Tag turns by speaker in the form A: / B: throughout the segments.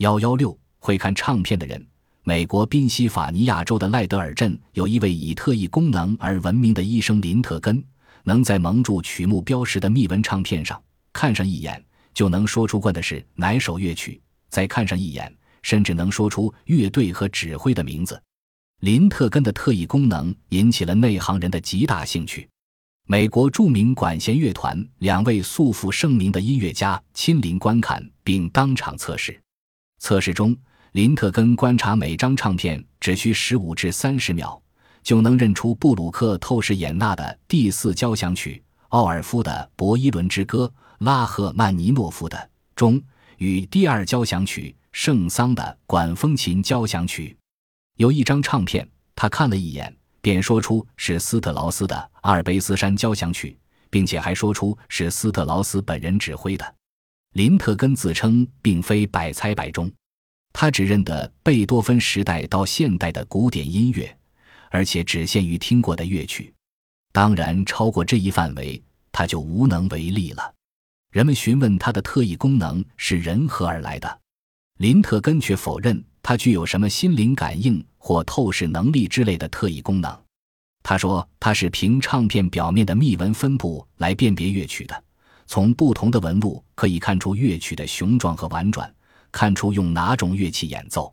A: 幺幺六会看唱片的人，美国宾夕法尼亚州的赖德尔镇有一位以特异功能而闻名的医生林特根，能在蒙住曲目标识的密纹唱片上看上一眼就能说出惯的是哪首乐曲，再看上一眼甚至能说出乐队和指挥的名字。林特根的特异功能引起了内行人的极大兴趣。美国著名管弦乐团两位素负盛名的音乐家亲临观看，并当场测试。测试中，林特根观察每张唱片只需十五至三十秒，就能认出布鲁克透视演纳的第四交响曲、奥尔夫的《博伊伦之歌》、拉赫曼尼诺夫的《中》与第二交响曲圣桑的管风琴交响曲。有一张唱片，他看了一眼。便说出是斯特劳斯的《阿尔卑斯山交响曲》，并且还说出是斯特劳斯本人指挥的。林特根自称并非百猜百中，他只认得贝多芬时代到现代的古典音乐，而且只限于听过的乐曲。当然，超过这一范围，他就无能为力了。人们询问他的特异功能是人何而来的，林特根却否认他具有什么心灵感应。或透视能力之类的特异功能，他说他是凭唱片表面的密纹分布来辨别乐曲的，从不同的纹路可以看出乐曲的雄壮和婉转，看出用哪种乐器演奏。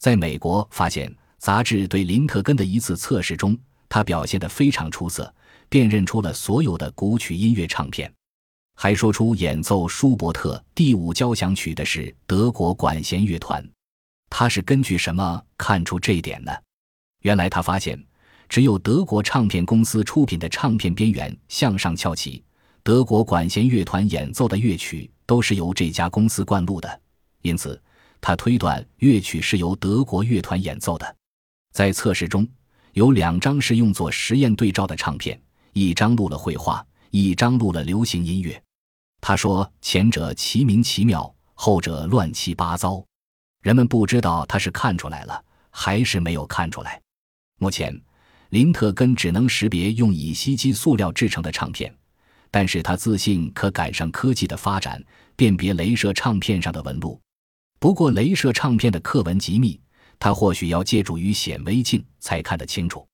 A: 在美国发现杂志对林特根的一次测试中，他表现得非常出色，辨认出了所有的古曲音乐唱片，还说出演奏舒伯特第五交响曲的是德国管弦乐团。他是根据什么看出这一点呢？原来他发现，只有德国唱片公司出品的唱片边缘向上翘起，德国管弦乐团演奏的乐曲都是由这家公司灌录的，因此他推断乐曲是由德国乐团演奏的。在测试中，有两张是用作实验对照的唱片，一张录了绘画，一张录了流行音乐。他说，前者奇名其妙，后者乱七八糟。人们不知道他是看出来了还是没有看出来。目前，林特根只能识别用乙烯基塑料制成的唱片，但是他自信可赶上科技的发展，辨别镭射唱片上的纹路。不过，镭射唱片的刻纹极密，他或许要借助于显微镜才看得清楚。